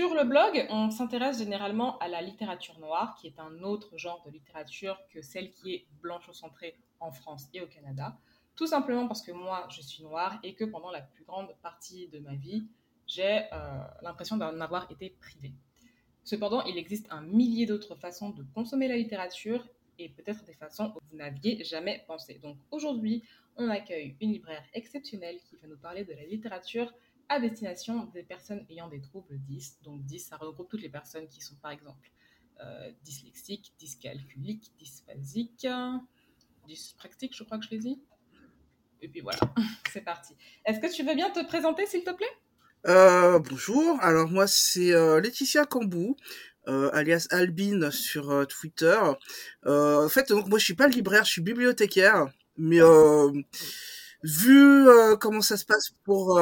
Sur le blog, on s'intéresse généralement à la littérature noire, qui est un autre genre de littérature que celle qui est blanche-centrée en France et au Canada. Tout simplement parce que moi, je suis noire et que pendant la plus grande partie de ma vie, j'ai euh, l'impression d'en avoir été privée. Cependant, il existe un millier d'autres façons de consommer la littérature et peut-être des façons où vous n'aviez jamais pensé. Donc aujourd'hui, on accueille une libraire exceptionnelle qui va nous parler de la littérature à destination des personnes ayant des troubles 10. Donc 10, ça regroupe toutes les personnes qui sont par exemple euh, dyslexiques, dyscalculiques, dysphasiques, dyspraxiques, je crois que je les dis. Et puis voilà, c'est parti. Est-ce que tu veux bien te présenter, s'il te plaît? Euh, Bonjour, alors moi c'est euh, Laetitia Cambou. Euh, alias Albine sur Twitter. en fait, donc moi je suis pas libraire, je suis bibliothécaire, mais vu comment ça se passe pour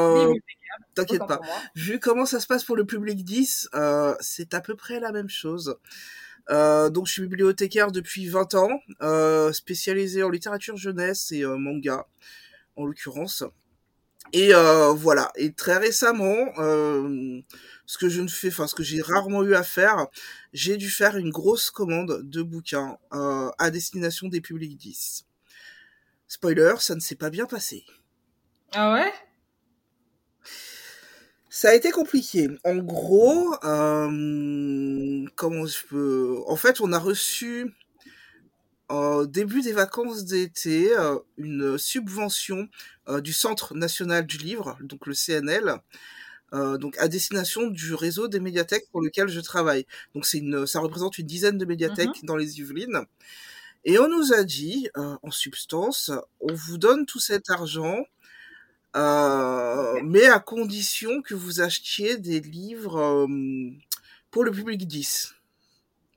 T'inquiète pas. Vu comment ça se passe pour le public 10, euh, c'est à peu près la même chose. Euh, donc je suis bibliothécaire depuis 20 ans, euh, spécialisé en littérature jeunesse et euh, manga, en l'occurrence. Et euh, voilà. Et très récemment, euh, ce que je ne fais, enfin ce que j'ai rarement eu à faire, j'ai dû faire une grosse commande de bouquins à destination des publics 10. Spoiler, ça ne s'est pas bien passé. Ah ouais? Ça a été compliqué. En gros, euh, comment je peux... En fait, on a reçu au début des vacances d'été euh, une subvention euh, du Centre national du livre, donc le CNL, euh, donc à destination du réseau des médiathèques pour lequel je travaille. Donc c'est une, ça représente une dizaine de médiathèques mmh dans les Yvelines. Et on nous a dit, euh, en substance, on vous donne tout cet argent euh, mais à condition que vous achetiez des livres euh, pour le public 10.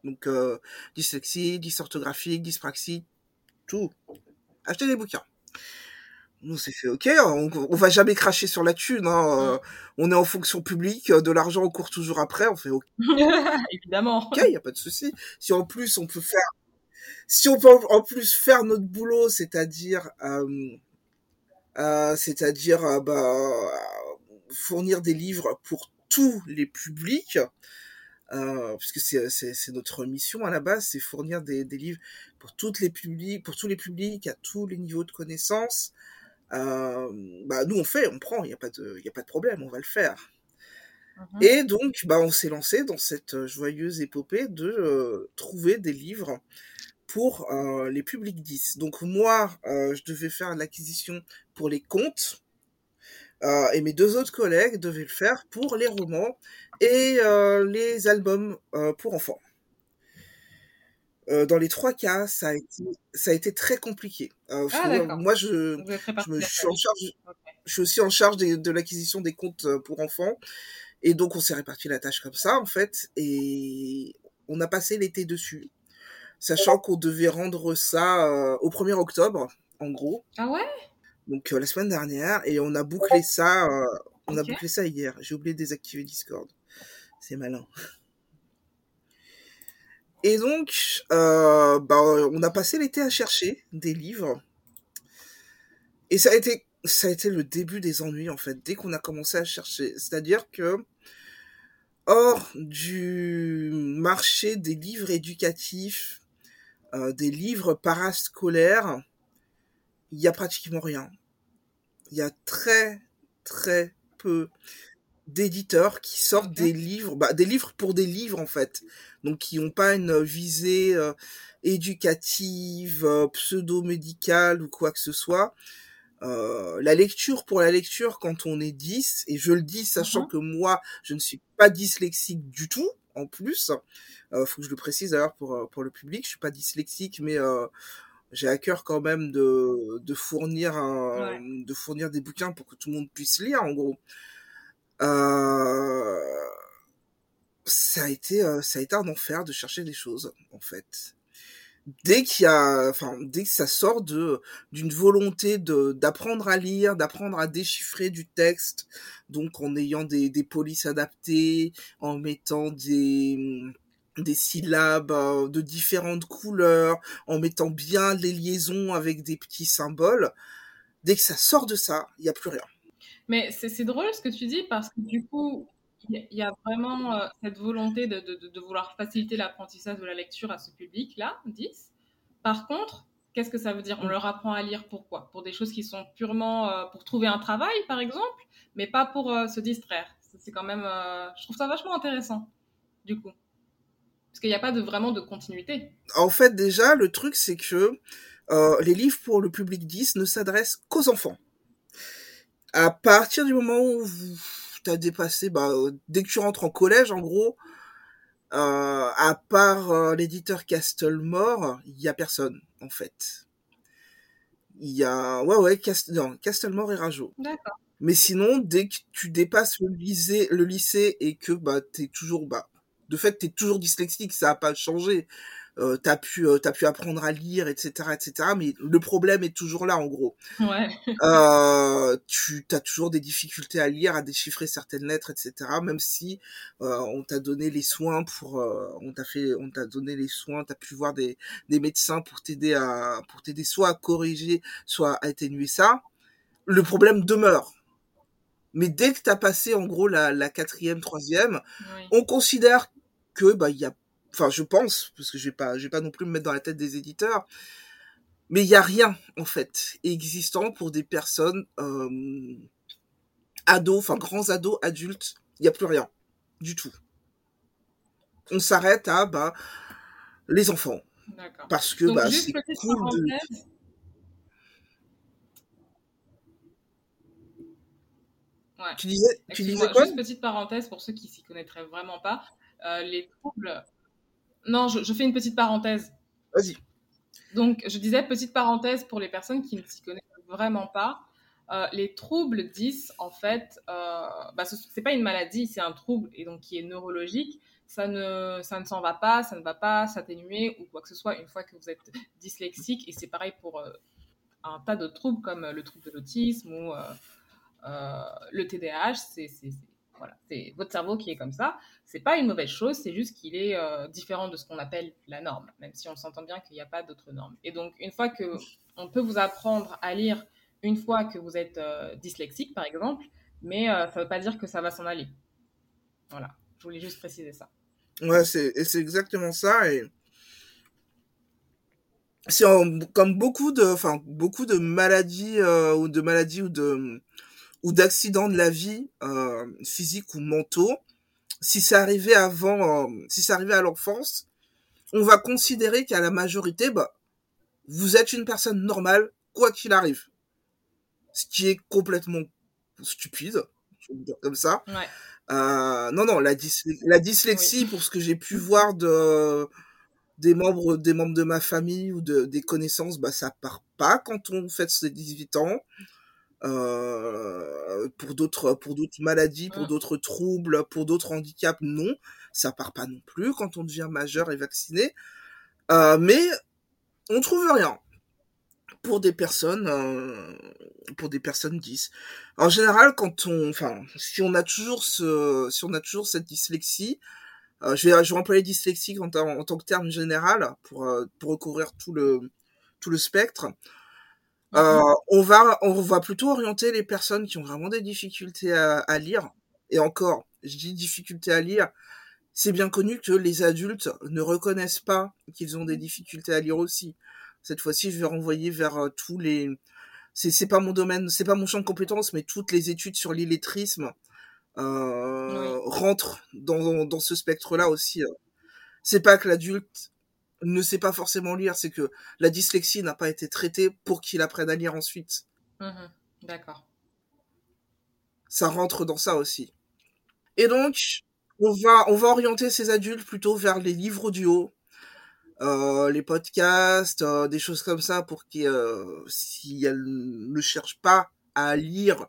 Donc, euh, dyslexie, dysorthographique, dyspraxie, tout. Achetez des bouquins. Nous, c'est fait, ok, on, on, va jamais cracher sur la thune. Hein. on est en fonction publique, de l'argent on court toujours après, on fait ok. Évidemment. Ok, il y a pas de souci. Si en plus on peut faire, si on peut en plus faire notre boulot, c'est-à-dire euh, euh, euh, bah, fournir des livres pour tous les publics, puisque c'est notre mission à la base, c'est fournir des, livres pour les publics, pour tous les publics à tous les niveaux de connaissances. Bah nous on fait, on prend, il n'y a pas de problème, on va le faire. Mmh Et donc, bah, on s'est lancé dans cette joyeuse épopée de euh, trouver des livres pour euh, les publics 10. Donc moi, euh, je devais faire l'acquisition pour les contes, et mes deux autres collègues devaient le faire pour les romans et les albums pour enfants. dans les trois cas, ça a été, ça a été très compliqué. ah, moi, je, je, me, je, suis en charge, okay. je suis aussi en charge de, de l'acquisition des comptes pour enfants. Et donc, on s'est réparti la tâche comme ça, en fait. Et on a passé l'été dessus sachant qu'on devait rendre ça euh, au 1er octobre, en gros. Ah ouais? Donc euh, la semaine dernière, et on a bouclé ça, euh, on okay. a bouclé ça hier. J'ai oublié de désactiver Discord. C'est malin. Et donc, euh, bah, on a passé l'été à chercher des livres. Et ça a été, ça a été le début des ennuis, en fait, dès qu'on a commencé à chercher. C'est-à-dire que, hors du marché des livres éducatifs, euh, des livres parascolaires, il y a pratiquement rien. Il y a très très peu d'éditeurs qui sortent des livres, bah, des livres pour des livres en fait, donc qui n'ont pas une visée euh, éducative, euh, pseudo-médicale ou quoi que ce soit. Euh, la lecture pour la lecture quand on est 10, et je le dis sachant -huh. que moi je ne suis pas dyslexique du tout, en plus. Euh, faut que je le précise d'ailleurs pour euh, pour le public. Je suis pas dyslexique, mais euh, j'ai à cœur quand même de de fournir un, ouais. de fournir des bouquins pour que tout le monde puisse lire en gros. Euh, ça a été ça a été un enfer de chercher des choses en fait dès qu'il y a, enfin, dès que ça sort de d'une volonté de d'apprendre à lire, d'apprendre à déchiffrer du texte, donc en ayant des des polices adaptées, en mettant des des syllabes euh, de différentes couleurs, en mettant bien les liaisons avec des petits symboles. Dès que ça sort de ça, il n'y a plus rien. Mais c'est drôle ce que tu dis parce que du coup, il y a vraiment euh, cette volonté de, vouloir faciliter l'apprentissage de la lecture à ce public-là, 10. Par contre, qu'est-ce que ça veut dire? On leur apprend à lire pourquoi Pour des choses qui sont purement euh, pour trouver un travail, par exemple, mais pas pour euh, se distraire. C'est quand même, je trouve ça vachement intéressant, du coup. Parce qu'il n'y a pas vraiment de continuité. En fait, déjà, le truc, c'est que les livres pour le public 10 ne s'adressent qu'aux enfants. À partir du moment où vous t'as dépassé, bah, dès que tu rentres en collège, en gros, euh, à part euh, l'éditeur Castlemore, il y a personne, en fait. Il y a, ouais, ouais, Cast... non, Castlemore et Rajo. D'accord. Mais sinon, dès que tu dépasses le lycée, le lycée et que, bah, t'es toujours, bah, de fait, t'es toujours dyslexique, ça a pas changé euh, t'as pu euh, t'as pu apprendre à lire etc etc mais le problème est toujours là en gros ouais. euh, tu as toujours des difficultés à lire à déchiffrer certaines lettres etc même si euh, on t'a donné les soins pour euh, on t'a fait on t'a donné les soins t'as pu voir des des médecins pour t'aider à pour t'aider soit à corriger soit à atténuer ça le problème demeure mais dès que t'as passé en gros la, la quatrième, troisième, oui. on considère que bah il y a enfin je pense parce que je vais pas je vais pas non plus me mettre dans la tête des éditeurs mais il y a rien en fait existant pour des personnes euh, ados enfin grands ados adultes il y a plus rien du tout on s'arrête à bah les enfants parce que Donc, bah c'est cool de parenthèse. Ouais. tu disais tu disais quoi? juste petite parenthèse pour ceux qui s'y connaîtraient vraiment pas. Euh, les troubles. Non, je, je fais une petite parenthèse. vas-y Donc, je disais petite parenthèse pour les personnes qui ne s'y connaissent vraiment pas. Euh, les troubles 10, en fait, euh, bah, ce n'est pas une maladie, c'est un trouble et donc qui est neurologique. Ça ne, ça ne s'en va pas, ça ne va pas s'atténuer ou quoi que ce soit une fois que vous êtes dyslexique. Et c'est pareil pour euh, un tas de troubles comme le trouble de l'autisme ou le TDAH. C'est- voilà, c'est votre cerveau qui est comme ça. C'est pas une mauvaise chose, c'est juste qu'il est euh, différent de ce qu'on appelle la norme, même si on s'entend bien qu'il n'y a pas d'autre norme. Et donc, une fois que on peut vous apprendre à lire une fois que vous êtes euh, dyslexique, par exemple, mais euh, ça ne veut pas dire que ça va s'en aller. Voilà, je voulais juste préciser ça. ouais c'est exactement ça comme beaucoup de enfin beaucoup de maladies ou de maladies ou de ou d'accidents de la vie euh, physiques ou mentaux. Si c'est arrivé avant euh, si c'est arrivé à l'enfance on va considérer qu'à la majorité bah vous êtes une personne normale quoi qu'il arrive. Ce qui est complètement stupide je vais dire comme ça. Ouais, euh, non non la, dys- la dyslexie oui. pour ce que j'ai pu voir de des membres des membres de ma famille ou de des connaissances bah ça part pas quand on fait ses 18 ans euh, pour d'autres pour d'autres maladies pour Mm. d'autres troubles pour d'autres handicaps non. Ça part pas non plus quand on devient majeur et vacciné. Euh, mais on trouve rien. Pour des personnes euh, pour des personnes 10 en général quand on enfin si on a toujours ce si on a toujours cette dyslexie euh, je vais je vais employer dyslexie en, tant- en tant que terme général pour euh, pour recouvrir tout le tout le spectre euh, Mhm. on va on va plutôt orienter les personnes qui ont vraiment des difficultés à, à lire et encore je dis difficultés à lire c'est bien connu que les adultes ne reconnaissent pas qu'ils ont des difficultés à lire aussi cette fois-ci je vais renvoyer vers euh, tous les c'est c'est pas mon domaine c'est pas mon champ de compétences mais toutes les études sur l'illettrisme euh, Oui. rentrent dans, dans ce spectre-là aussi. euh. C'est pas que l'adulte ne sait pas forcément lire, c'est que la dyslexie n'a pas été traitée pour qu'il apprenne à lire ensuite. Mhm. D'accord. Ça rentre dans ça aussi. Et donc, on va, on va orienter ces adultes plutôt vers les livres audio, euh, les podcasts, euh, des choses comme ça pour qu'ils, euh, si elles ne cherchent pas à lire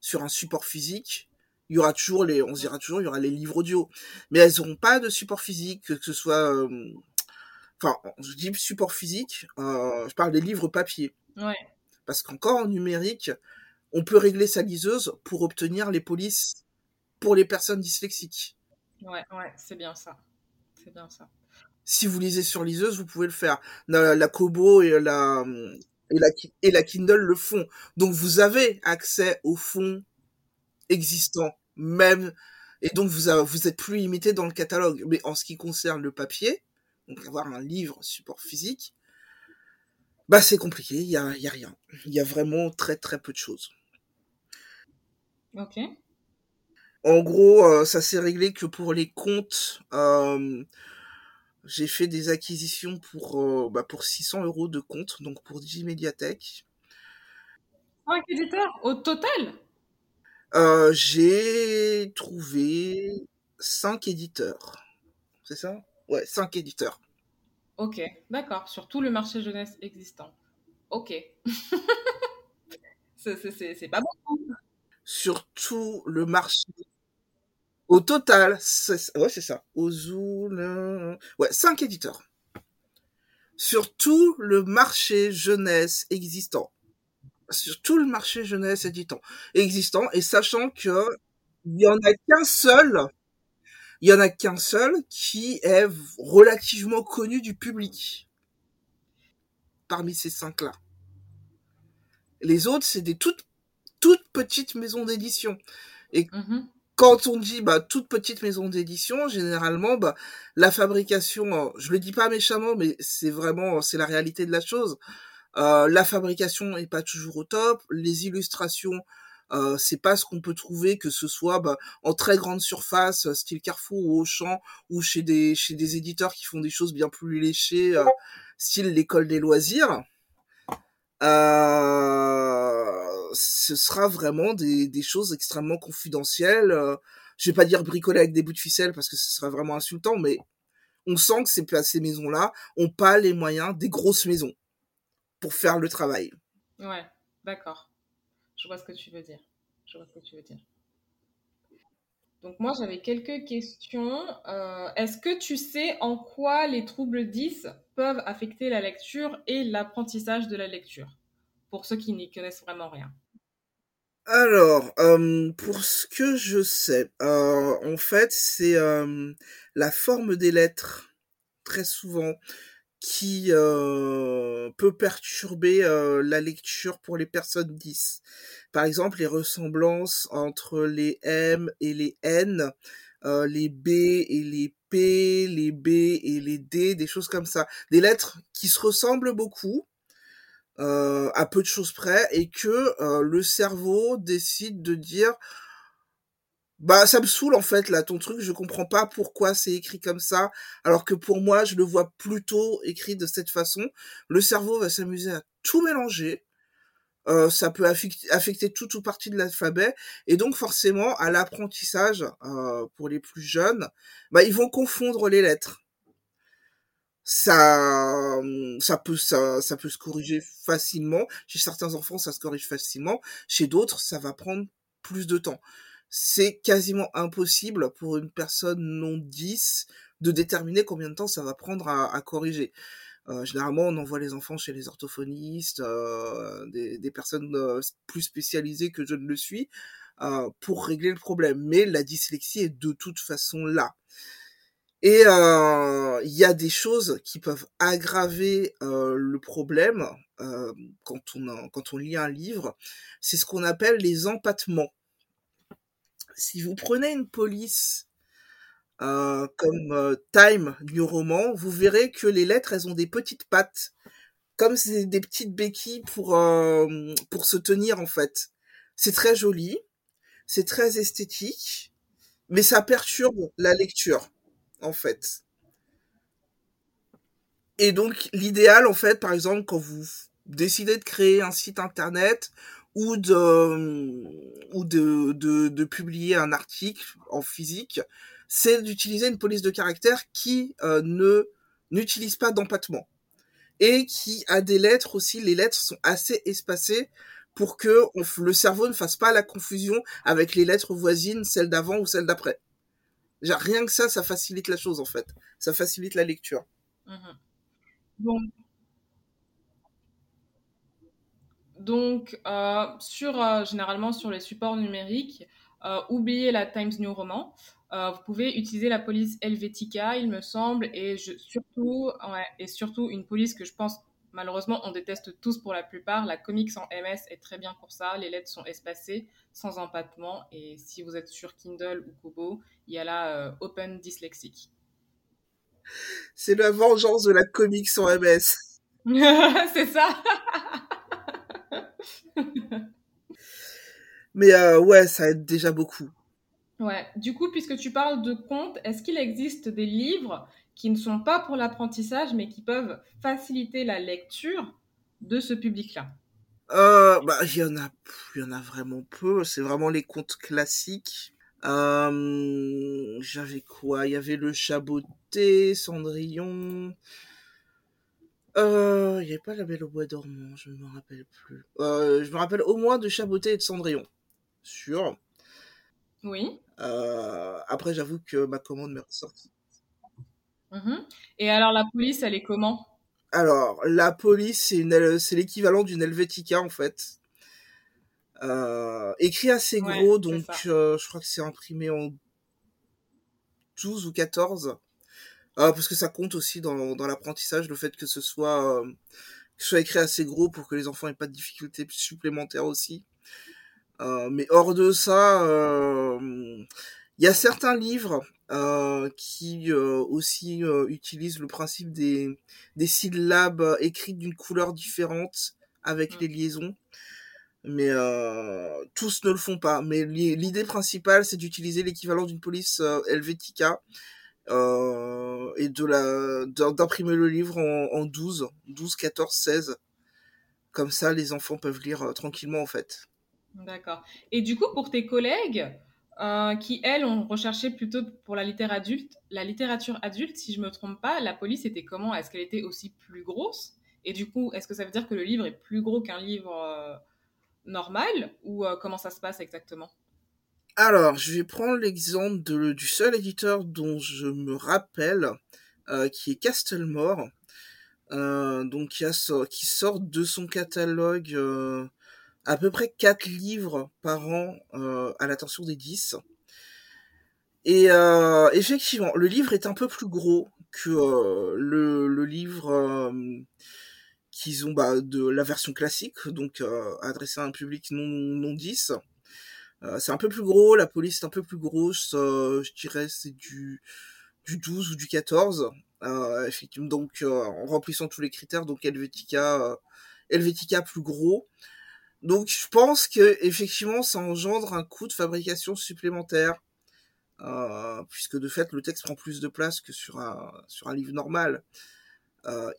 sur un support physique, il y aura toujours les, on se dira toujours, il y aura les livres audio. Mais elles n'auront pas de support physique, que ce soit, euh, enfin, je dis support physique, euh, je parle des livres papier. Ouais. Parce qu'encore en numérique, on peut régler sa liseuse pour obtenir les polices pour les personnes dyslexiques. Ouais, ouais, c'est bien ça. C'est bien ça. Si vous lisez sur liseuse, vous pouvez le faire. La, la Kobo et la, et la, et la Kindle le font. Donc vous avez accès aux fonds existants, même, Et donc, vous, vous êtes plus limité dans le catalogue. Mais en ce qui concerne le papier, donc avoir un livre support physique, bah c'est compliqué, il y a, y a rien. Il y a vraiment très très peu de choses. Ok. En gros, euh, ça s'est réglé que pour les comptes, euh, j'ai fait des acquisitions pour, euh, bah, pour 600 euros de comptes, donc pour Digimédiathèque. 5 éditeurs au total? J'ai trouvé 5 éditeurs. C'est ça? Ouais, 5 éditeurs. Ok, d'accord, sur tout le marché jeunesse existant. Ok. c'est pas bon. Sur tout le marché. Au total, ouais, c'est ça. Ozul, ouais, 5 éditeurs. Sur tout le marché jeunesse existant. Sur tout le marché jeunesse éditant, existant, et sachant que il y en a qu'un seul, il y en a qu'un seul qui est relativement connu du public. Parmi ces cinq-là. Les autres, c'est des toutes, toutes petites maisons d'édition. Et Mhm. quand on dit bah toute petite maison d'édition, généralement bah la fabrication, euh, je le dis pas méchamment, mais c'est vraiment c'est la réalité de la chose. Euh, la fabrication est pas toujours au top, les illustrations c'est pas ce qu'on peut trouver que ce soit bah, en très grande surface, style Carrefour ou Auchan, ou chez des chez des éditeurs qui font des choses bien plus léchées, style l'école des loisirs. Ce sera vraiment des, des choses extrêmement confidentielles. Je vais pas dire bricoler avec des bouts de ficelle parce que ce serait vraiment insultant, mais on sent que ces, ces maisons-là ont pas les moyens des grosses maisons pour faire le travail. Ouais, d'accord. Je vois ce que tu veux dire. Je vois ce que tu veux dire. Donc moi, j'avais quelques questions. Euh, Est-ce que tu sais en quoi les troubles 10 peuvent affecter la lecture et l'apprentissage de la lecture? Pour ceux qui n'y connaissent vraiment rien. Alors, euh, pour ce que je sais, euh, en fait, c'est la forme des lettres, très souvent, qui euh, peut perturber euh, la lecture pour les personnes 10. Par exemple, les ressemblances entre les M et les N, euh, les B et les P, les B et les D, des choses comme ça. Des lettres qui se ressemblent beaucoup, euh, à peu de choses près, et que euh, le cerveau décide de dire bah ça me saoule en fait là ton truc je comprends pas pourquoi c'est écrit comme ça alors que pour moi je le vois plutôt écrit de cette façon. Le cerveau va s'amuser à tout mélanger. Euh, ça peut affecter, toute ou partie de l'alphabet. Et donc forcément à l'apprentissage euh, pour les plus jeunes bah ils vont confondre les lettres. Ça ça peut ça, ça peut se corriger facilement. Chez certains enfants ça se corrige facilement. Chez d'autres ça va prendre plus de temps c'est quasiment impossible pour une personne non 10 de déterminer combien de temps ça va prendre à, corriger. Euh, généralement, on envoie les enfants chez les orthophonistes, euh, des, personnes euh, plus spécialisées que je ne le suis, euh, pour régler le problème. Mais la dyslexie est de toute façon là. Et euh, il y a des choses qui peuvent aggraver le problème quand, on quand on lit un livre. C'est ce qu'on appelle les empattements si vous prenez une police euh, comme euh, Time New Roman, vous verrez que les lettres, elles ont des petites pattes, comme des petites béquilles pour euh, pour se tenir en fait. C'est très joli, c'est très esthétique, mais ça perturbe la lecture en fait. Et donc l'idéal en fait, par exemple, quand vous décidez de créer un site internet ou de ou de, de, de publier un article en physique, c'est d'utiliser une police de caractère qui euh, ne n'utilise pas d'empattement et qui a des lettres aussi. Les lettres sont assez espacées pour que on, le cerveau ne fasse pas la confusion avec les lettres voisines, celles d'avant ou celles d'après. Rien que ça, ça facilite la chose en fait. Ça facilite la lecture. Mmh. Donc, Donc, euh, sur, euh, généralement, sur les supports numériques, euh, oubliez la Times New Roman. vous pouvez utiliser la police Helvetica, il me semble, et je, surtout, ouais, et surtout une police que je pense Malheureusement, on déteste tous pour la plupart. La comics en MS est très bien pour ça. Les lettres sont espacées, sans empattement. Et si vous êtes sur Kindle ou Kobo, il y a la euh, Open Dyslexic. C'est la vengeance de la comics en MS. c'est ça. Mais euh, ouais, ça aide déjà beaucoup. Ouais. Du coup, puisque tu parles de contes, est-ce qu'il existe des livres qui ne sont pas pour l'apprentissage, mais qui peuvent faciliter la lecture de ce public-là? Euh, bah, il y en a, il y en a vraiment peu. C'est vraiment les contes classiques. Euh, J'avais quoi? Il y avait le Chaboté, Cendrillon. Euh, il n'y avait pas la Belle au bois dormant, je ne me rappelle plus. Euh, je me rappelle au moins de Chaboté et de Cendrillon. Sûr. Oui. Euh, après, j'avoue que ma commande m'est ressortie. Mhm. Et alors, la police, elle est comment? Alors, la police, c'est, l'équivalent d'une Helvetica, en fait. Euh, écrit assez gros, Ouais, donc euh, je crois que c'est imprimé en 12 ou 14. Euh, parce que ça compte aussi dans, dans l'apprentissage, le fait que ce soit, euh, que ce soit écrit assez gros pour que les enfants aient pas de difficultés supplémentaires aussi. Euh, mais hors de ça, euh, il y a certains livres euh, qui euh, aussi euh, utilisent le principe des, des syllabes euh, écrites d'une couleur différente avec Mm. les liaisons. Mais euh, tous ne le font pas. Mais l'i- l'idée principale, c'est d'utiliser l'équivalent d'une police euh, Helvetica euh, et de la d'im- d'imprimer le livre en, en 12, 12, 14, 16. Comme ça, les enfants peuvent lire euh, tranquillement en fait. D'accord. Et du coup, pour tes collègues euh, qui, elles, ont recherché plutôt pour la littérature adulte, la littérature adulte, si je me trompe pas, la police était comment? Est-ce qu'elle était aussi plus grosse? Et du coup, est-ce que ça veut dire que le livre est plus gros qu'un livre normal? Ou comment ça se passe exactement? Alors, je vais prendre l'exemple du seul éditeur dont je me rappelle, euh, qui est Castlemore, euh, donc qui, sort de son catalogue euh, à peu près 4 livres par an à l'attention des 10. Et effectivement, le livre est un peu plus gros que le, le livre qu'ils ont bah, de la version classique, donc adressé à un public non, non 10. Euh, c'est un peu plus gros, la police est un peu plus grosse, euh, je dirais c'est du, du 12 ou du 14. Euh, effectivement, donc en remplissant tous les critères, donc Helvetica, Helvetica plus gros. Donc je pense que effectivement ça engendre un coût de fabrication supplémentaire. Puisque de fait le texte prend plus de place que sur un, sur un livre normal.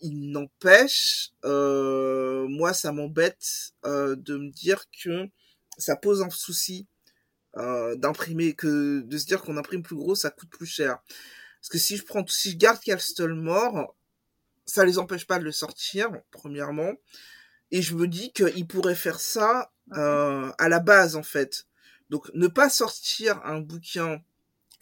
Il n'empêche, moi ça m'embête de me dire que ça pose un souci euh, d'imprimer, que de se dire qu'on imprime plus gros, ça coûte plus cher. Parce que si je prends, si je garde Castlemore, ça les empêche pas de le sortir, premièrement. Et je me dis qu'ils pourraient faire ça euh, à la base, en fait. Donc, ne pas sortir un bouquin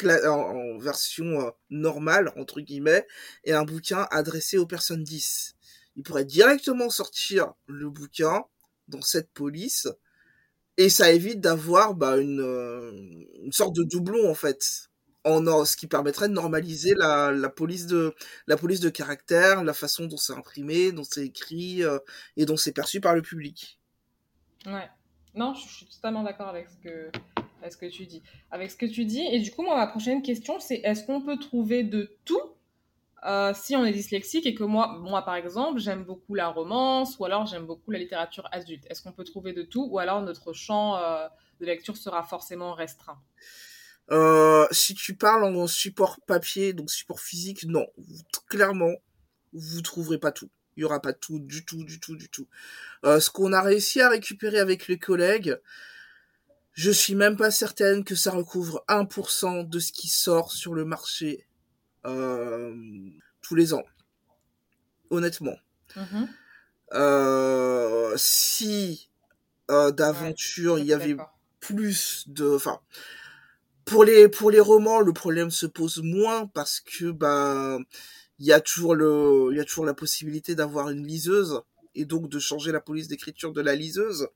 en version euh, normale, entre guillemets, et un bouquin adressé aux personnes 10. Ils pourraient directement sortir le bouquin dans cette police, et ça évite d'avoir bah, une, euh, une sorte de doublon, en fait. En, or- ce qui permettrait de normaliser la, la police de la police de caractère, la façon dont c'est imprimé, dont c'est écrit euh, et dont c'est perçu par le public. Ouais. Non, je suis totalement d'accord avec ce que, avec ce que tu dis. Avec ce que tu dis. Et du coup, moi, ma prochaine question, c'est est-ce qu'on peut trouver de tout euh, si on est dyslexique et que moi, moi par exemple, j'aime beaucoup la romance ou alors j'aime beaucoup la littérature adulte. Est-ce qu'on peut trouver de tout ou alors notre champ euh, de lecture sera forcément restreint? Euh, si tu parles en support papier, donc support physique, non, clairement, vous trouverez pas tout. Il y aura pas tout, du tout, du tout, du tout. Ce qu'on a réussi à récupérer avec les collègues, je suis même pas certaine que ça recouvre 1% de ce qui sort sur le marché euh, tous les ans. Honnêtement. Mhm. Euh, si euh, Ouais, d'aventure il y avait plus de, enfin, pour les pour les romans, le problème se pose moins parce que bah il y a toujours le il y a toujours la possibilité d'avoir une liseuse et donc de changer la police d'écriture de la liseuse.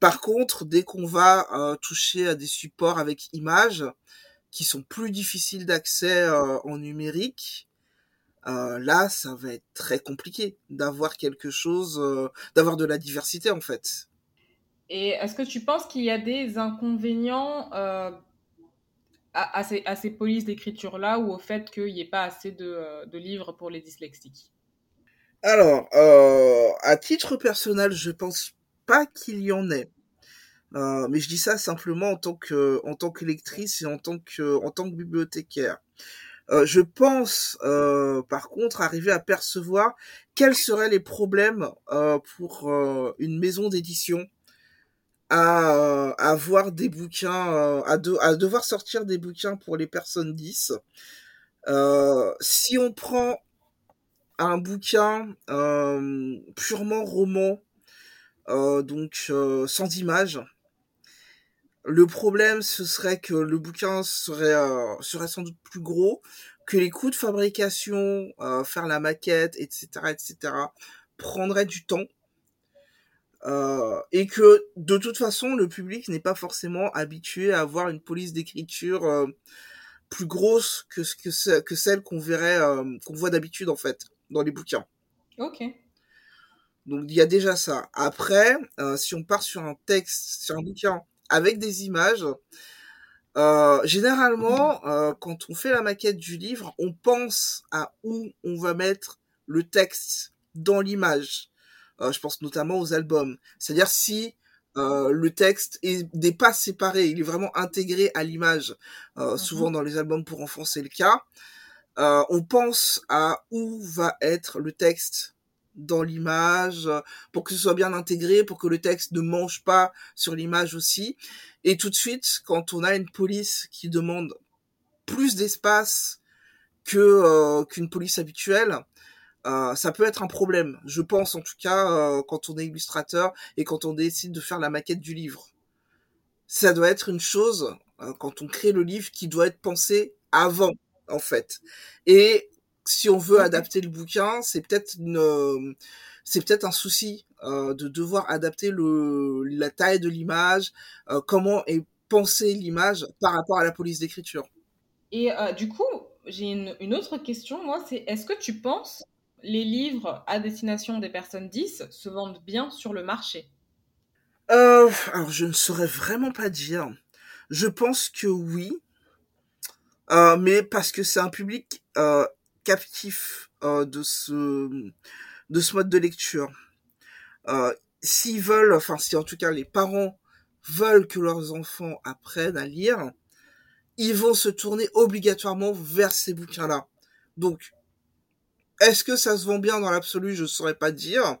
Par contre, dès qu'on va euh, toucher à des supports avec images qui sont plus difficiles d'accès euh, en numérique, euh, là, ça va être très compliqué d'avoir quelque chose, euh, d'avoir de la diversité en fait. Et est-ce que tu penses qu'il y a des inconvénients à, à, ces, à, ces, polices d'écriture-là ou au fait qu'il n'y ait pas assez de, de, livres pour les dyslexiques? Alors, à titre personnel, je pense pas qu'il y en ait. Euh, mais je dis ça simplement en tant que en tant que lectrice et en tant que en tant que bibliothécaire. Euh, je pense, euh, par contre, arriver à percevoir quels seraient les problèmes euh, pour une maison d'édition à, avoir des bouquins, à, de, à, devoir sortir des bouquins pour les personnes 10. si on prend un bouquin purement roman, donc sans images, le problème, ce serait que le bouquin serait, euh, serait sans doute plus gros, que les coûts de fabrication, euh, faire la maquette, etc., etc., prendraient du temps. Euh, et que de toute façon, le public n'est pas forcément habitué à avoir une police d'écriture euh, plus grosse que, que, que celle qu'on verrait, euh, qu'on voit d'habitude en fait dans les bouquins. Ok. Donc il y a déjà ça. Après, euh, si on part sur un texte, sur un bouquin avec des images. Euh, généralement, euh, quand on fait la maquette du livre, on pense à où on va mettre le texte dans l'image. Euh, je pense notamment aux albums. C'est-à-dire si euh, le texte n'est pas séparé, il est vraiment intégré à l'image. Mm-hmm. Souvent dans les albums pour enfants, c'est le cas. on pense à où va être le texte dans l'image, pour que ce soit bien intégré, pour que le texte ne mange pas sur l'image aussi. Et tout de suite, quand on a une police qui demande plus d'espace que euh, qu'une police habituelle, euh, ça peut être un problème. Je pense en tout cas euh, quand on est illustrateur et quand on décide de faire la maquette du livre. Ça doit être une chose euh, quand on crée le livre qui doit être pensé avant en fait. Et si on veut adapter le bouquin, c'est peut-être une, euh, c'est peut-être un souci euh, de devoir adapter le, la taille de l'image, euh, comment est pensée l'image par rapport à la police d'écriture. Et euh, du coup, j'ai une, une, autre question, moi, c'est est-ce que tu penses les livres à destination des personnes 10 se vendent bien sur le marché? Alors, je ne saurais vraiment pas dire. Je pense que oui, mais parce que c'est un public captif euh, de ce de ce mode de lecture. Euh, S'ils veulent, enfin si en tout cas les parents veulent que leurs enfants apprennent à lire, ils vont se tourner obligatoirement vers ces bouquins-là. Donc, est-ce que ça se vend bien dans l'absolu? Je ne saurais pas dire.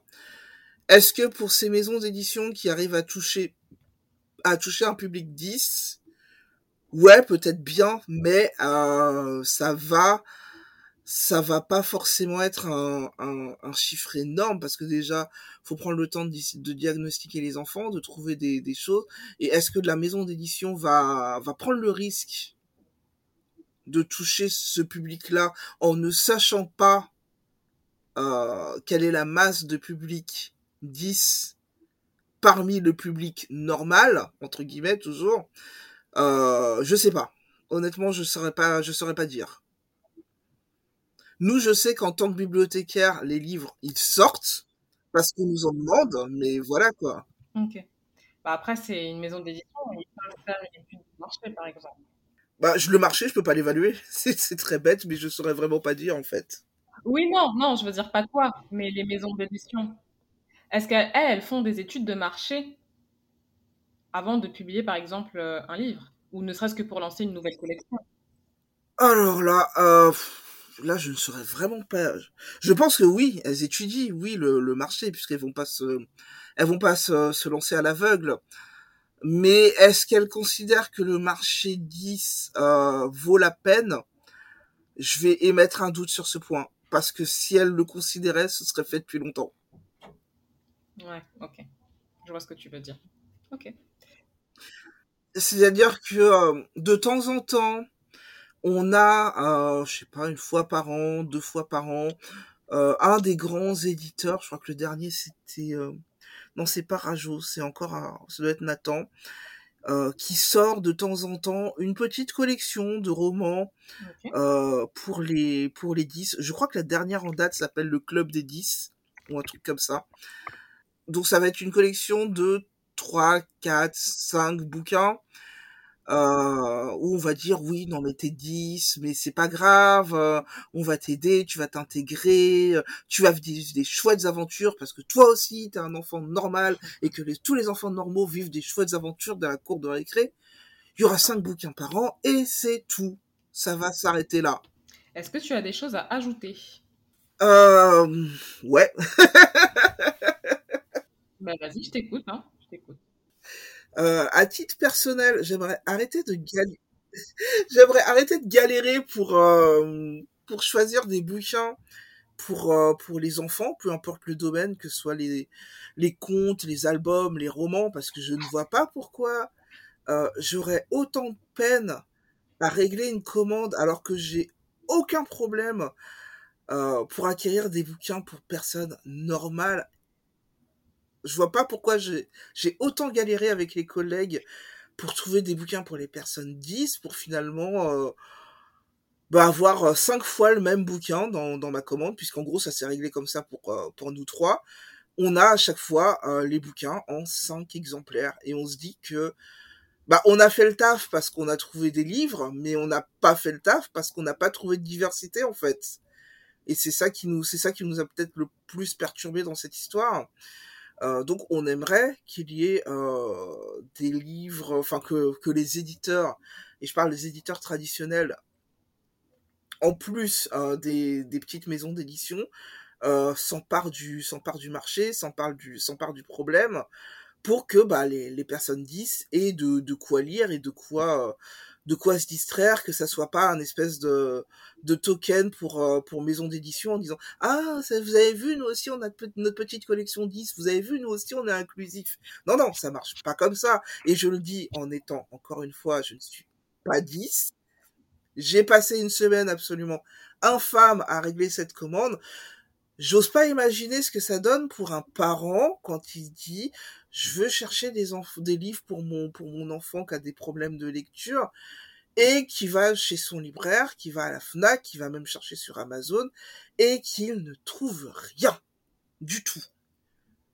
Est-ce que pour ces maisons d'édition qui arrivent à toucher à toucher un public 10, ouais, peut-être bien, mais euh, ça va ça va pas forcément être un, un, chiffre énorme parce que déjà faut prendre le temps de, de diagnostiquer les enfants, de trouver des, des choses. Et est-ce que la maison d'édition va va prendre le risque de toucher ce public-là en ne sachant pas euh, quelle est la masse de public 10 parmi le public normal entre guillemets toujours? Euh, je sais pas. Honnêtement je saurais pas je saurais pas dire nous, je sais qu'en tant que bibliothécaire, les livres, ils sortent parce qu'on nous en demande, mais voilà quoi. Ok. Bah après, c'est une maison d'édition, ils peuvent faire une étude de marché, par exemple. Bah, je, le marché, je peux pas l'évaluer. C'est très bête, mais je saurais vraiment pas dire, en fait. Oui, non, non, je veux dire pas toi, mais les maisons d'édition. Est-ce qu'elles, elles font des études de marché avant de publier, par exemple, euh, un livre? Ou ne serait-ce que pour lancer une nouvelle collection? Alors là, euh, là, je ne saurais vraiment pas. Je pense que oui, elles étudient, oui, le, le marché, puisqu'elles vont pas se, elles vont pas se, se lancer à l'aveugle. Mais est-ce qu'elles considèrent que le marché 10 euh, vaut la peine? Je vais émettre un doute sur ce point. Parce que si elles le considéraient, ce serait fait depuis longtemps. Ouais, ok. Je vois ce que tu veux dire. Ok. C'est-à-dire que euh, de temps en temps, on a, euh, je sais pas, une fois par an, deux fois par an, euh, un des grands éditeurs, je crois que le dernier c'était, euh, non c'est pas Rajo, c'est encore, un, ça doit être Nathan, euh, qui sort de temps en temps une petite collection de romans euh, pour les pour les 10. Je crois que la dernière en date s'appelle le Club des 10 ou un truc comme ça. Donc ça va être une collection de 3, 4, 5 bouquins euh, où on va dire oui, non mais t'es 10, mais c'est pas grave, euh, on va t'aider, tu vas t'intégrer, euh, tu vas vivre des chouettes aventures parce que toi aussi t'es un enfant normal et que les- tous les enfants normaux vivent des chouettes aventures dans la cour de récré. Il y aura 5 bouquins par an et c'est tout. Ça va s'arrêter là. Est-ce que tu as des choses à ajouter? Euh, ouais. Bah vas-y, je t'écoute, hein. Je t'écoute. Euh, à titre personnel, j'aimerais arrêter de galérer. j'aimerais arrêter de galérer pour euh, pour choisir des bouquins pour euh, pour les enfants, peu importe le domaine, que ce soit les les contes, les albums, les romans, parce que je ne vois pas pourquoi euh, j'aurais autant de peine à régler une commande alors que j'ai aucun problème pour acquérir des bouquins pour personnes normales je vois pas pourquoi j'ai autant galéré avec les collègues pour trouver des bouquins pour les personnes 10 pour finalement euh, bah, avoir euh, cinq fois le même bouquin dans, dans ma commande puisqu'en gros ça s'est réglé comme ça pour euh, pour nous trois. On a à chaque fois les bouquins en cinq exemplaires. Et on se dit que bah on a fait le taf parce qu'on a trouvé des livres mais on n'a pas fait le taf parce qu'on n'a pas trouvé de diversité en fait. Et c'est ça qui nous c'est ça qui nous a peut-être le plus perturbé dans cette histoire euh, donc on aimerait qu'il y ait euh, des livres, enfin que, que les éditeurs, et je parle des éditeurs traditionnels, en plus euh, des, des petites maisons d'édition, euh, s'emparent du, du marché, s'emparent du, du problème, pour que bah, les, les personnes 10 aient de, de quoi lire et de quoi, euh, de quoi se distraire, que ça soit pas un espèce de, de token pour, euh, pour maison d'édition en disant ah, ça, vous avez vu, nous aussi, on a notre petite collection 10. Vous avez vu, nous aussi, on est inclusif. Non, non, ça marche pas comme ça. Et je le dis en étant, encore une fois, je ne suis pas 10. J'ai passé une semaine absolument infâme à régler cette commande. J'ose pas imaginer ce que ça donne pour un parent quand il dit je veux chercher des, des livres pour mon, pour mon enfant qui a des problèmes de lecture et qui va chez son libraire, qui va à la FNAC, qui va même chercher sur Amazon et qu'il ne trouve rien du tout.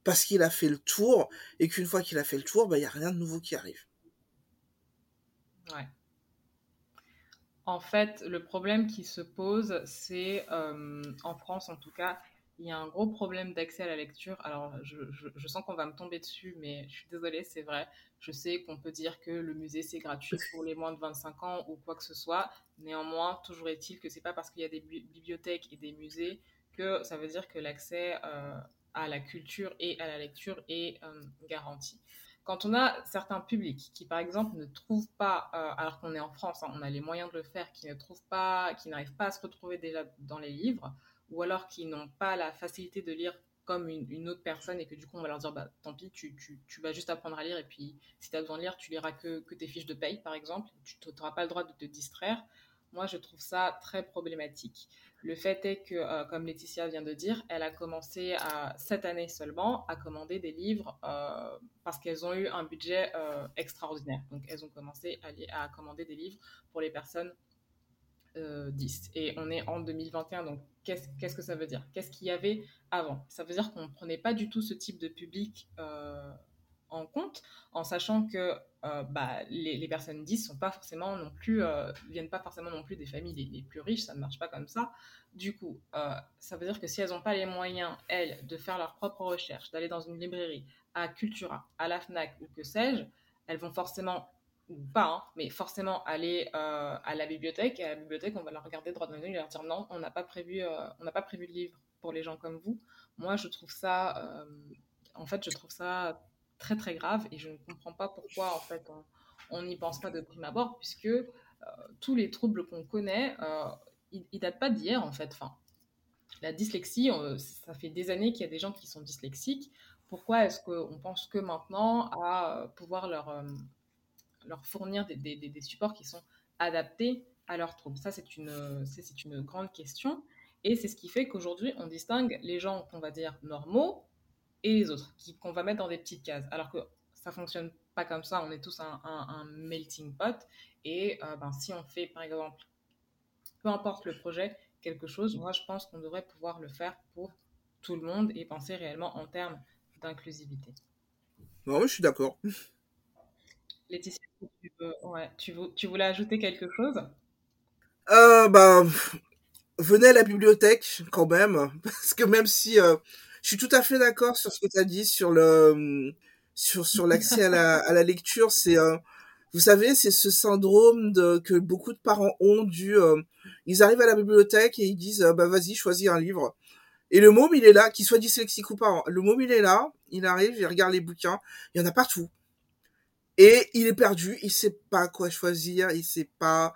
Parce qu'il a fait le tour et qu'une fois qu'il a fait le tour, bah, il n'y a rien de nouveau qui arrive. Ouais. En fait, le problème qui se pose, c'est euh, en France en tout cas, il y a un gros problème d'accès à la lecture. Alors, je, je- je sens qu'on va me tomber dessus, mais je suis désolée, c'est vrai. Je sais qu'on peut dire que le musée c'est gratuit pour les moins de 25 ans ou quoi que ce soit. Néanmoins, toujours est-il que c'est pas parce qu'il y a des bi- bibliothèques et des musées que ça veut dire que l'accès euh, à la culture et à la lecture est euh, garanti quand on a certains publics qui, par exemple, ne trouvent pas, euh, alors qu'on est en France, hein, on a les moyens de le faire, qui ne trouvent pas, qui n'arrivent pas à se retrouver déjà dans les livres, ou alors qui n'ont pas la facilité de lire comme une, autre personne et que du coup on va leur dire bah tant pis tu, tu, tu vas juste apprendre à lire et puis si tu as besoin de lire tu liras que, que tes fiches de paye par exemple. Tu n'auras pas le droit de te distraire. Moi je trouve ça très problématique. Le fait est que, euh, comme Laetitia vient de dire, elle a commencé à, cette année seulement à commander des livres euh, parce qu'elles ont eu un budget euh, extraordinaire. Donc, elles ont commencé à, à commander des livres pour les personnes 10. Et on est en 2021, donc qu'est-ce qu'est-ce que ça veut dire? Qu'est-ce qu'il y avait avant? Ça veut dire qu'on ne prenait pas du tout ce type de public euh, en compte, en sachant que euh, bah, les, personnes 10 sont pas forcément non plus, euh, viennent pas forcément non plus des familles les, plus riches, ça ne marche pas comme ça. Du coup, euh, ça veut dire que si elles n'ont pas les moyens, elles, de faire leurs propres recherches, d'aller dans une librairie, à Cultura, à la FNAC ou que sais-je, elles vont forcément, ou pas, hein, mais forcément aller euh, à la bibliothèque. Et à la bibliothèque, on va leur regarder droit dans les yeux et leur dire non, on n'a pas, prévu, euh, pas prévu de livre pour les gens comme vous. Moi, je trouve ça, euh, en fait, je trouve ça très très grave et je ne comprends pas pourquoi en fait on n'y pense pas de prime abord puisque tous les troubles qu'on connaît ils, ils datent pas d'hier en fait enfin la dyslexie ça fait des années qu'il y a des gens qui sont dyslexiques pourquoi est-ce qu'on pense que maintenant à pouvoir leur leur fournir des, des, des, supports qui sont adaptés à leurs troubles ça c'est une c'est une grande question et c'est ce qui fait qu'aujourd'hui on distingue les gens qu'on va dire normaux et les autres qu'on va mettre dans des petites cases. Alors que ça fonctionne pas comme ça, on est tous un, un, melting pot. Et ben, si on fait, par exemple, peu importe le projet, quelque chose, moi je pense qu'on devrait pouvoir le faire pour tout le monde et penser réellement en termes d'inclusivité. Non, je suis d'accord. Laetitia, tu, ouais, tu, tu, voulais ajouter quelque chose? Euh, bah, Venez à la bibliothèque quand même, parce que même si euh, je suis tout à fait d'accord sur ce que tu as dit sur le sur, sur l'accès à la, à la lecture, c'est euh, vous savez, c'est ce syndrome que beaucoup de parents ont du ils arrivent à la bibliothèque et ils disent bah vas-y, choisis un livre. Et le môme, il est là, qu'il soit dyslexique ou pas. Hein. Le môme, il est là, il arrive, il regarde les bouquins, il y en a partout. Et il est perdu, il sait pas quoi choisir, il sait pas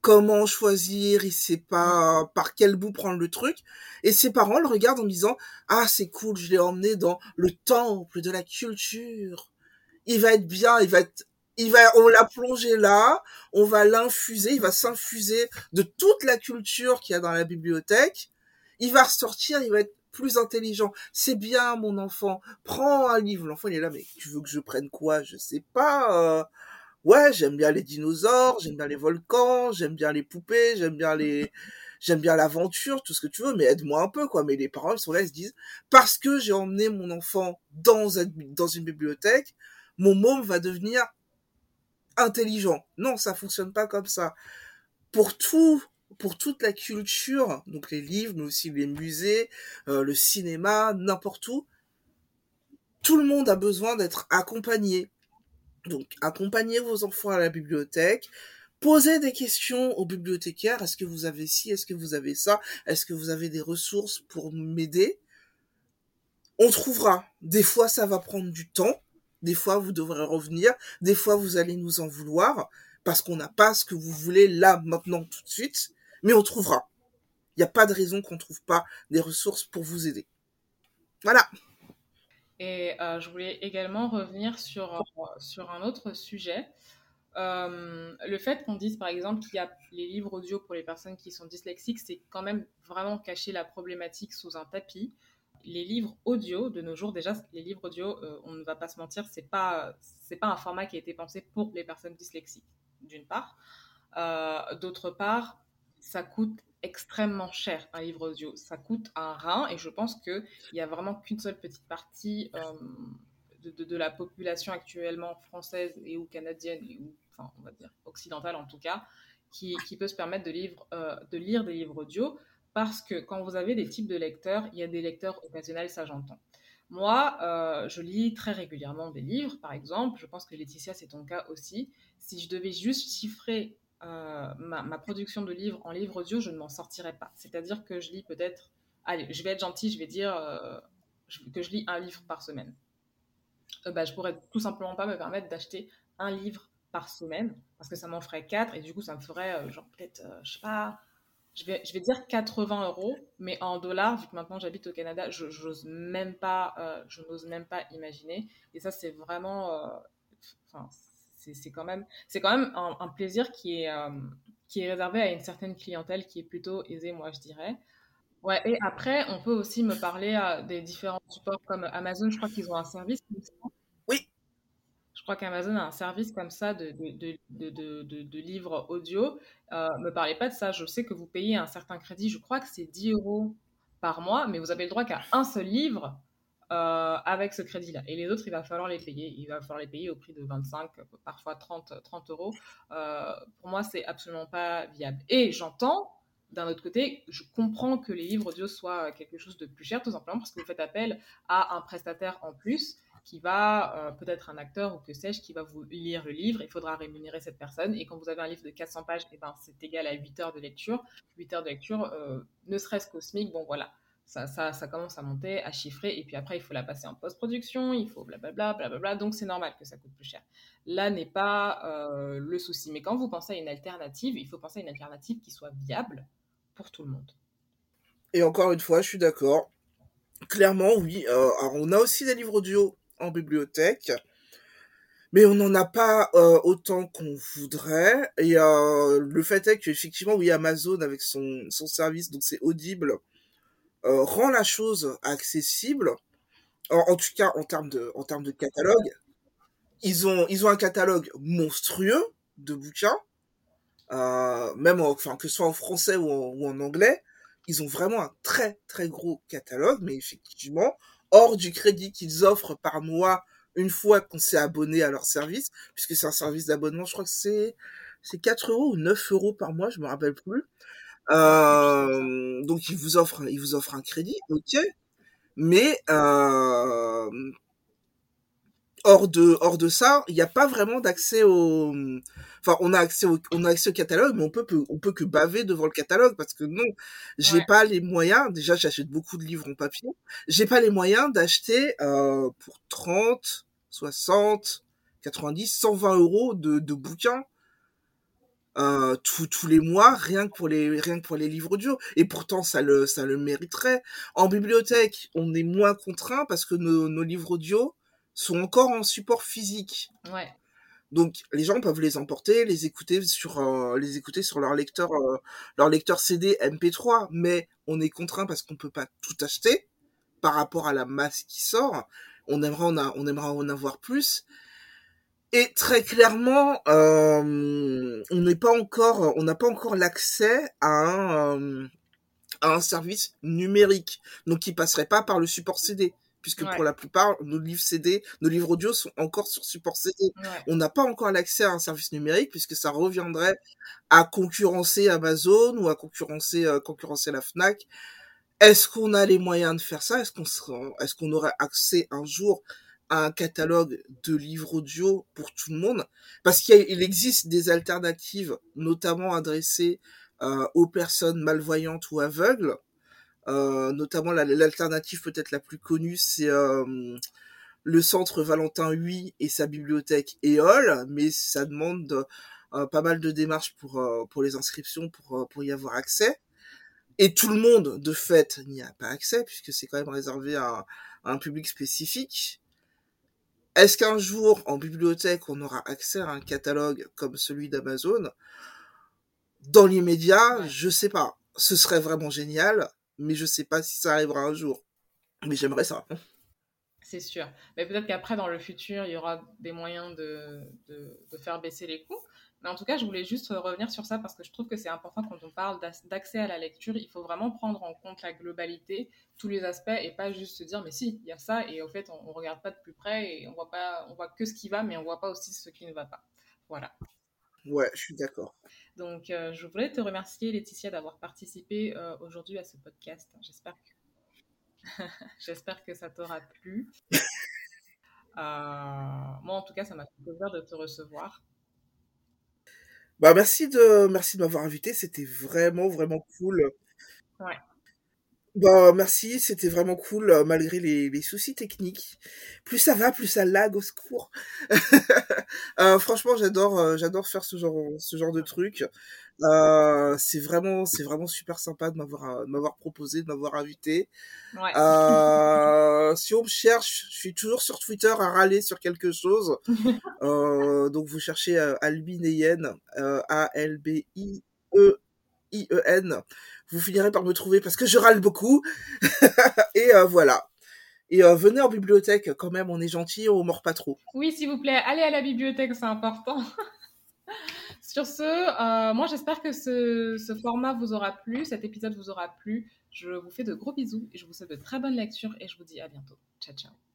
comment choisir, il sait pas par quel bout prendre le truc. Et ses parents le regardent en disant, ah, c'est cool, je l'ai emmené dans le temple de la culture. Il va être bien, il va être, il va, on l'a plongé là, on va l'infuser, il va s'infuser de toute la culture qu'il y a dans la bibliothèque il va ressortir, il va être plus intelligent. C'est bien, mon enfant. Prends un livre. L'enfant, il est là, mais tu veux que je prenne quoi? Je sais pas. Euh. Ouais, j'aime bien les dinosaures, j'aime bien les volcans, j'aime bien les poupées, j'aime bien les... J'aime bien l'aventure, tout ce que tu veux, mais aide-moi un peu, quoi. Mais les parents, ils sont là, ils se disent, parce que j'ai emmené mon enfant dans, dans une bibliothèque, mon môme va devenir intelligent. Non, ça fonctionne pas comme ça. Pour tout pour toute la culture, donc les livres, mais aussi les musées, euh, le cinéma, n'importe où, tout le monde a besoin d'être accompagné. Donc, accompagnez vos enfants à la bibliothèque, posez des questions aux bibliothécaires, est-ce que vous avez ci, est-ce que vous avez ça, est-ce que vous avez des ressources pour m'aider? On trouvera. Des fois, ça va prendre du temps, des fois, vous devrez revenir, des fois, vous allez nous en vouloir, parce qu'on n'a pas ce que vous voulez là, maintenant, tout de suite mais on trouvera. Il n'y a pas de raison qu'on ne trouve pas des ressources pour vous aider. Voilà. Et euh, je voulais également revenir sur, euh, sur un autre sujet. Euh, le fait qu'on dise par exemple qu'il y a les livres audio pour les personnes qui sont dyslexiques, c'est quand même vraiment cacher la problématique sous un tapis. Les livres audio de nos jours, déjà, les livres audio, on ne va pas se mentir, c'est pas pas un format qui a été pensé pour les personnes dyslexiques, d'une part. D'autre part, ça coûte extrêmement cher un livre audio. Ça coûte un rein et je pense qu'il n'y a vraiment qu'une seule petite partie euh, de, la population actuellement française et ou canadienne, ou enfin on va dire occidentale en tout cas, qui, peut se permettre euh, de lire des livres audio parce que quand vous avez des types de lecteurs, il y a des lecteurs occasionnels, ça j'entends. Moi, euh, je lis très régulièrement des livres, par exemple. Je pense que Laetitia, c'est ton cas aussi. Si je devais juste chiffrer euh, ma, production de livres en livre audio, je ne m'en sortirais pas. C'est-à-dire que je lis peut-être, allez, je vais être gentil, je vais dire euh, que je lis un livre par semaine. Euh, bah, je pourrais tout simplement pas me permettre d'acheter un livre par semaine parce que ça m'en ferait quatre et du coup ça me ferait genre peut-être, je sais pas, je vais, je vais dire 80 euros, mais en dollars, vu que maintenant j'habite au Canada, je n'ose même pas, je n'ose même pas imaginer. Et ça c'est vraiment, c'est quand même, c'est quand même un, plaisir qui est, euh, qui est réservé à une certaine clientèle qui est plutôt aisée, moi, je dirais. Ouais, et après, on peut aussi me parler à des différents supports comme Amazon. Je crois qu'ils ont un service Oui. Je crois qu'Amazon a un service comme ça de, de, de, de livres audio. Euh, me parlez pas de ça. Je sais que vous payez un certain crédit. Je crois que c'est 10 euros par mois, mais vous avez le droit qu'à un seul livre euh, avec ce crédit-là. Et les autres, il va falloir les payer. Il va falloir les payer au prix de 25, parfois 30, 30 euros. Euh, pour moi, c'est absolument pas viable. Et j'entends, d'un autre côté, je comprends que les livres audio soient quelque chose de plus cher, tout simplement parce que vous faites appel à un prestataire en plus qui va, euh, peut-être un acteur ou que sais-je, qui va vous lire le livre. Il faudra rémunérer cette personne. Et quand vous avez un livre de 400 pages, eh ben, c'est égal à 8 heures de lecture. 8 heures de lecture, ne serait-ce qu'au bon voilà ça, commence à monter, à chiffrer, et puis après, il faut la passer en post-production, il faut blablabla, blablabla, donc c'est normal que ça coûte plus cher. Là n'est pas euh, le souci. Mais quand vous pensez à une alternative, il faut penser à une alternative qui soit viable pour tout le monde. Et encore une fois, je suis d'accord. Clairement, oui. Euh, on a aussi des livres audio en bibliothèque, mais on n'en a pas euh, autant qu'on voudrait. Et le fait est qu'effectivement, oui, Amazon avec son, son service, donc c'est audible, euh, rend la chose accessible, en, tout cas en termes de, en termes de catalogue. Ils ont, ils ont un catalogue monstrueux de bouquins, euh, même enfin que ce soit en français ou en, anglais. Ils ont vraiment un très très gros catalogue, mais effectivement, hors du crédit qu'ils offrent par mois une fois qu'on s'est abonné à leur service, puisque c'est un service d'abonnement, je crois que c'est c'est 4 euros ou 9 euros par mois, je me rappelle plus. Euh, donc ils vous offrent ils vous offrent un crédit, ok, mais euh, hors de hors de ça, il n'y a pas vraiment d'accès au enfin on a accès au on a accès au catalogue mais on peut on peut que baver devant le catalogue parce que non, j'ai Ouais. pas les moyens, déjà j'achète beaucoup de livres en papier, j'ai pas les moyens d'acheter euh, pour 30, 60, 90, 120 euros de, de bouquins euh, tous tous les mois rien que pour les rien que pour les livres audio et pourtant ça le ça le mériterait. En bibliothèque on est moins contraint parce que nos, nos livres audio sont encore en support physique. Ouais. donc les gens peuvent les emporter les écouter sur euh, les écouter sur leur lecteur euh, leur lecteur CD MP3 mais on est contraint parce qu'on peut pas tout acheter par rapport à la masse qui sort. On aimerait en a, on aimerait en avoir plus et très clairement, euh, on n'est pas encore, on n'a pas encore l'accès à un, euh, à un service numérique, donc qui passerait pas par le support CD, puisque Ouais. pour la plupart, nos livres CD, nos livres audio sont encore sur support CD. Ouais. On n'a pas encore l'accès à un service numérique, puisque ça reviendrait à concurrencer Amazon ou à concurrencer, euh, concurrencer la Fnac. Est-ce qu'on a les moyens de faire ça? Est-ce qu'on est-ce qu'on aurait accès un jour un catalogue de livres audio pour tout le monde Parce qu'il existe des alternatives, notamment adressées euh, aux personnes malvoyantes ou aveugles. Euh, notamment la- l'alternative peut-être la plus connue, c'est euh, le centre Valentin Huy et sa bibliothèque EOL, mais ça demande euh, pas mal de démarches pour, euh, pour les inscriptions, pour, euh, pour y avoir accès. Et tout le monde, de fait, n'y a pas accès, puisque c'est quand même réservé à un public spécifique. Est-ce qu'un jour, en bibliothèque, on aura accès à un catalogue comme celui d'Amazon? Dans l'immédiat, je sais pas. Ce serait vraiment génial, mais je sais pas si ça arrivera un jour. Mais j'aimerais ça. C'est sûr. Mais peut-être qu'après, dans le futur, il y aura des moyens de, de, de faire baisser les coûts. Mais en tout cas, je voulais juste revenir sur ça parce que je trouve que c'est important quand on parle d'ac- d'accès à la lecture. Il faut vraiment prendre en compte la globalité, tous les aspects et pas juste se dire, mais si, il y a ça et au fait, on ne regarde pas de plus près et on voit, pas, on voit que ce qui va, mais on voit pas aussi ce qui ne va pas. Voilà. Ouais, je suis d'accord. Donc, euh, je voulais te remercier, Laetitia, d'avoir participé euh, aujourd'hui à ce podcast. J'espère que... J'espère que ça t'aura plu. Euh, moi, en tout cas, ça m'a fait plaisir de te recevoir. Bah merci de merci de m'avoir invité, c'était vraiment vraiment cool. Ouais. Bah merci, c'était vraiment cool euh, malgré les, les soucis techniques. Plus ça va, plus ça lag au secours. Euh, franchement, j'adore euh, j'adore faire ce genre ce genre de truc. Euh, c'est vraiment c'est vraiment super sympa de m'avoir de m'avoir proposé, de m'avoir invité. Ouais. Euh, si on me cherche, je suis toujours sur Twitter à râler sur quelque chose. Euh, donc vous cherchez Albin Eyen, euh, A-L-B-I-E-I-E-N. Vous finirez par me trouver parce que je râle beaucoup. Et euh, voilà. Et euh, venez en bibliothèque quand même, on est gentil, on mord pas trop. Oui, s'il vous plaît, allez à la bibliothèque, c'est important. Sur ce, euh, moi j'espère que ce, ce format vous aura plu, cet épisode vous aura plu. Je vous fais de gros bisous et je vous souhaite de très bonnes lectures et je vous dis à bientôt. Ciao, ciao.